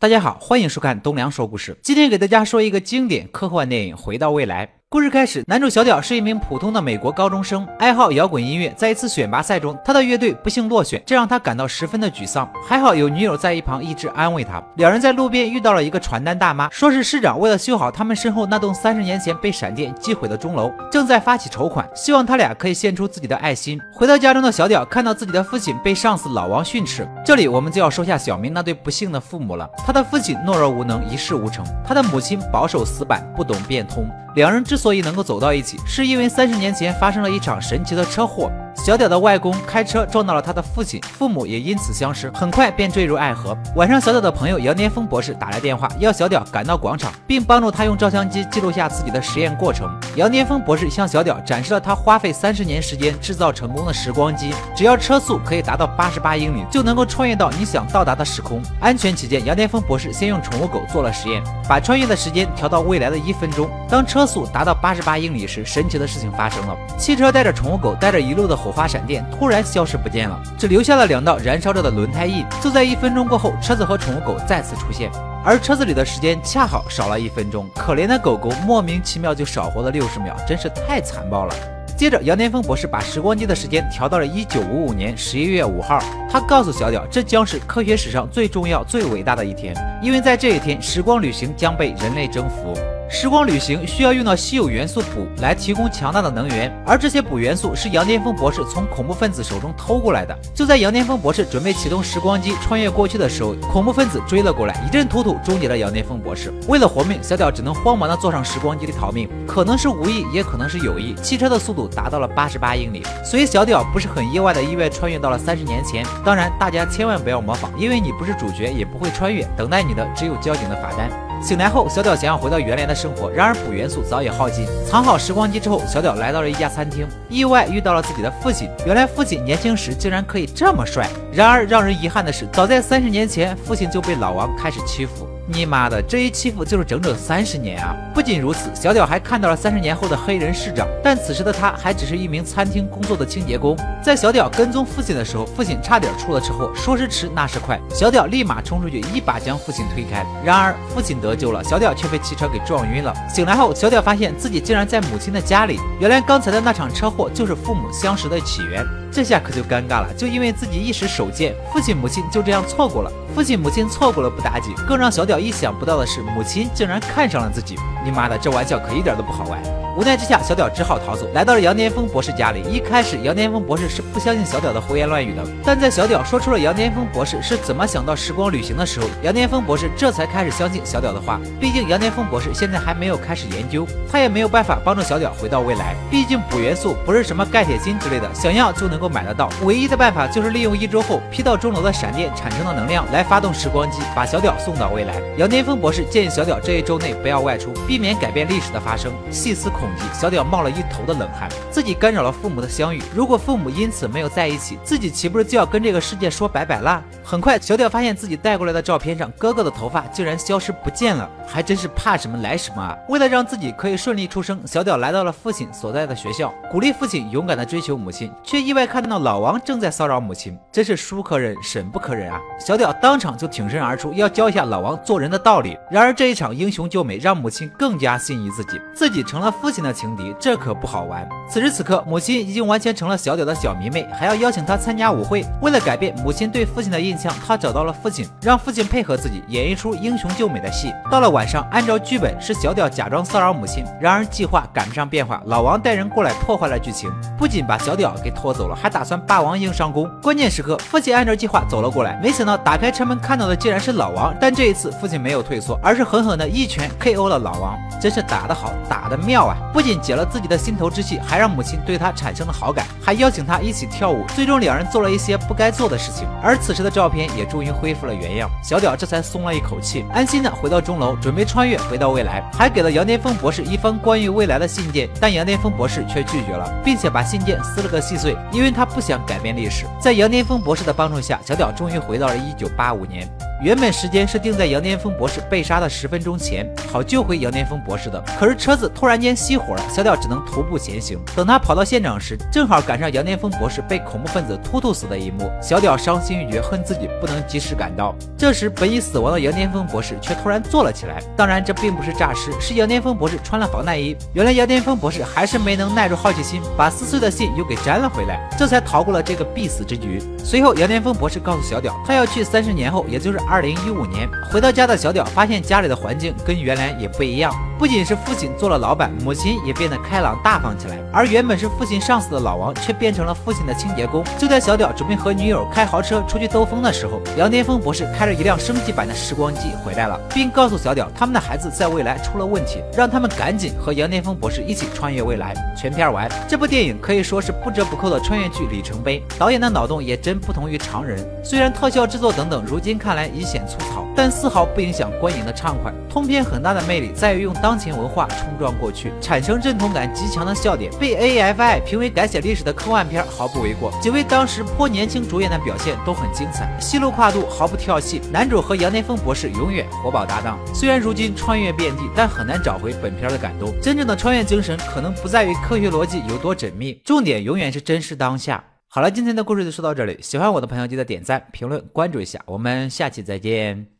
大家好，欢迎收看东梁说故事。今天给大家说一个经典科幻电影《回到未来》。故事开始，男主小屌是一名普通的美国高中生，爱好摇滚音乐。在一次选拔赛中，他的乐队不幸落选，这让他感到十分的沮丧。还好有女友在一旁一直安慰他。两人在路边遇到了一个传单大妈，说是市长为了修好他们身后那栋三十年前被闪电击毁的钟楼，正在发起筹款，希望他俩可以献出自己的爱心。回到家中的小屌看到自己的父亲被上司老王训斥，这里我们就要说下小明那对不幸的父母了。他的父亲懦弱无能，一事无成；他的母亲保守死板，不懂变通。两人之所以能够走到一起，是因为三十年前发生了一场神奇的车祸。小屌的外公开车撞到了他的父亲，父母也因此相识，很快便坠入爱河。晚上，小屌的朋友杨巅峰博士打来电话，要小屌赶到广场，并帮助他用照相机记录下自己的实验过程。杨巅峰博士向小屌展示了他花费三十年时间制造成功的时光机，只要车速可以达到八十八英里，就能够穿越到你想到达的时空。安全起见，杨巅峰博士先用宠物狗做了实验，把穿越的时间调到未来的一分钟。当车速达到八十八英里时，神奇的事情发生了，汽车带着宠物狗，带着一路的火花闪电，突然消失不见了，只留下了两道燃烧着的轮胎印。就在一分钟过后，车子和宠物狗再次出现，而车子里的时间恰好少了一分钟。可怜的狗狗莫名其妙就少活了六十秒，真是太残暴了。接着，杨巅峰博士把时光机的时间调到了一九五五年十一月五号，他告诉小屌，这将是科学史上最重要、最伟大的一天，因为在这一天，时光旅行将被人类征服。时光旅行需要用到稀有元素补来提供强大的能源，而这些补元素是杨巅峰博士从恐怖分子手中偷过来的。就在杨巅峰博士准备启动时光机穿越过去的时候，恐怖分子追了过来，一阵突突终结了杨巅峰博士。为了活命，小屌只能慌忙的坐上时光机里逃命。可能是无意，也可能是有意，汽车的速度达到了八十八英里，所以小屌不是很意外的意外穿越到了三十年前。当然，大家千万不要模仿，因为你不是主角，也不会穿越，等待你的只有交警的罚单。醒来后，小屌想要回到原来的生活，然而补元素早已耗尽。藏好时光机之后，小屌来到了一家餐厅，意外遇到了自己的父亲。原来父亲年轻时竟然可以这么帅。然而让人遗憾的是，早在三十年前，父亲就被老王开始欺负。你妈的，这一欺负就是整整三十年啊！不仅如此，小屌还看到了三十年后的黑人市长，但此时的他还只是一名餐厅工作的清洁工。在小屌跟踪父亲的时候，父亲差点出了车祸。说时迟，那时快，小屌立马冲出去，一把将父亲推开。然而父亲得救了，小屌却被汽车给撞晕了。醒来后，小屌发现自己竟然在母亲的家里。原来刚才的那场车祸就是父母相识的起源。这下可就尴尬了，就因为自己一时手贱，父亲母亲就这样错过了。父亲母亲错过了不打紧，更让小屌意想不到的是，母亲竟然看上了自己。你妈的，这玩笑可一点都不好玩。无奈之下，小屌只好逃走，来到了杨巅峰博士家里。一开始，杨巅峰博士是不相信小屌的胡言乱语的，但在小屌说出了杨巅峰博士是怎么想到时光旅行的时候，杨巅峰博士这才开始相信小屌的话。毕竟杨巅峰博士现在还没有开始研究，他也没有办法帮助小屌回到未来。毕竟补元素不是什么钙铁锌之类的，想要就能够买得到。唯一的办法就是利用一周后劈到钟楼的闪电产生的能量来发动时光机，把小屌送到未来。杨巅峰博士建议小屌这一周内不要外出，避免改变历史的发生。细思恐小屌冒了。一头的冷汗，自己干扰了父母的相遇。如果父母因此没有在一起，自己岂不是就要跟这个世界说拜拜啦？很快，小屌发现自己带过来的照片上，哥哥的头发竟然消失不见了，还真是怕什么来什么啊！为了让自己可以顺利出生，小屌来到了父亲所在的学校，鼓励父亲勇敢的追求母亲，却意外看到老王正在骚扰母亲，真是叔可忍，婶不可忍啊！小屌当场就挺身而出，要教一下老王做人的道理。然而这一场英雄救美，让母亲更加心仪自己，自己成了父亲的情敌，这可不好玩。此时此刻，母亲已经完全成了小屌的小迷妹，还要邀请他参加舞会。为了改变母亲对父亲的印象，他找到了父亲，让父亲配合自己演一出英雄救美的戏。到了晚上，按照剧本是小屌假装骚扰母亲，然而计划赶不上变化，老王带人过来破坏了剧情，不仅把小屌给拖走了，还打算霸王硬上弓。关键时刻，父亲按照计划走了过来，没想到打开车门看到的竟然是老王，但这一次父亲没有退缩，而是狠狠的一拳 KO 了老王。真是打得好，打得妙啊！不仅解了自己的心头之气，还让母亲对他产生了好感，还邀请他一起跳舞。最终两人做了一些不该做的事情，而此时的照片也终于恢复了原样，小屌这才松了一口气，安心的回到钟楼，准备穿越回到未来，还给了杨巅峰博士一封关于未来的信件，但杨巅峰博士却拒绝了，并且把信件撕了个细碎，因为他不想改变历史。在杨巅峰博士的帮助下，小屌终于回到了一九八五年。原本时间是定在杨巅峰博士被杀的十分钟前，好救回杨巅峰博士的。可是车子突然间熄火了，小屌只能徒步前行。等他跑到现场时，正好赶上杨巅峰博士被恐怖分子突突死的一幕。小屌伤心欲绝，恨自己不能及时赶到。这时，本已死亡的杨巅峰博士却突然坐了起来。当然，这并不是诈尸，是杨巅峰博士穿了防弹衣。原来，杨巅峰博士还是没能耐住好奇心，把撕碎的信又给粘了回来，这才逃过了这个必死之局。随后，杨巅峰博士告诉小屌，他要去三十年后，也就是二零一五年。回到家的小屌发现家里的环境跟原来也不一样，不仅是父亲做了老板，母亲也变得开朗大方起来，而原本是父亲上司的老王却变成了父亲的清洁工。就在小屌准备和女友开豪车出去兜风的时候，杨巅峰博士开着一辆升级版的时光机回来了，并告诉小屌他们的孩子在未来出了问题，让他们赶紧和杨巅峰博士一起穿越未来。全片完，这部电影可以说是不折不扣的穿越剧里程碑。导演的脑洞也真不同于常人，虽然特效制作等等如今看来已显粗糙，但丝毫不影响观影的畅快。通篇很大的魅力在于用当当前文化冲撞过去，产生认同感极强的笑点，被 AFI 评为改写历史的科幻片毫不为过。几位当时颇年轻主演的表现都很精彩，戏路跨度毫不跳戏。男主和杨巅峰博士永远活宝搭档。虽然如今穿越遍地，但很难找回本片的感动。真正的穿越精神可能不在于科学逻辑有多缜密，重点永远是真实当下。好了，今天的故事就说到这里。喜欢我的朋友记得点赞、评论、关注一下。我们下期再见。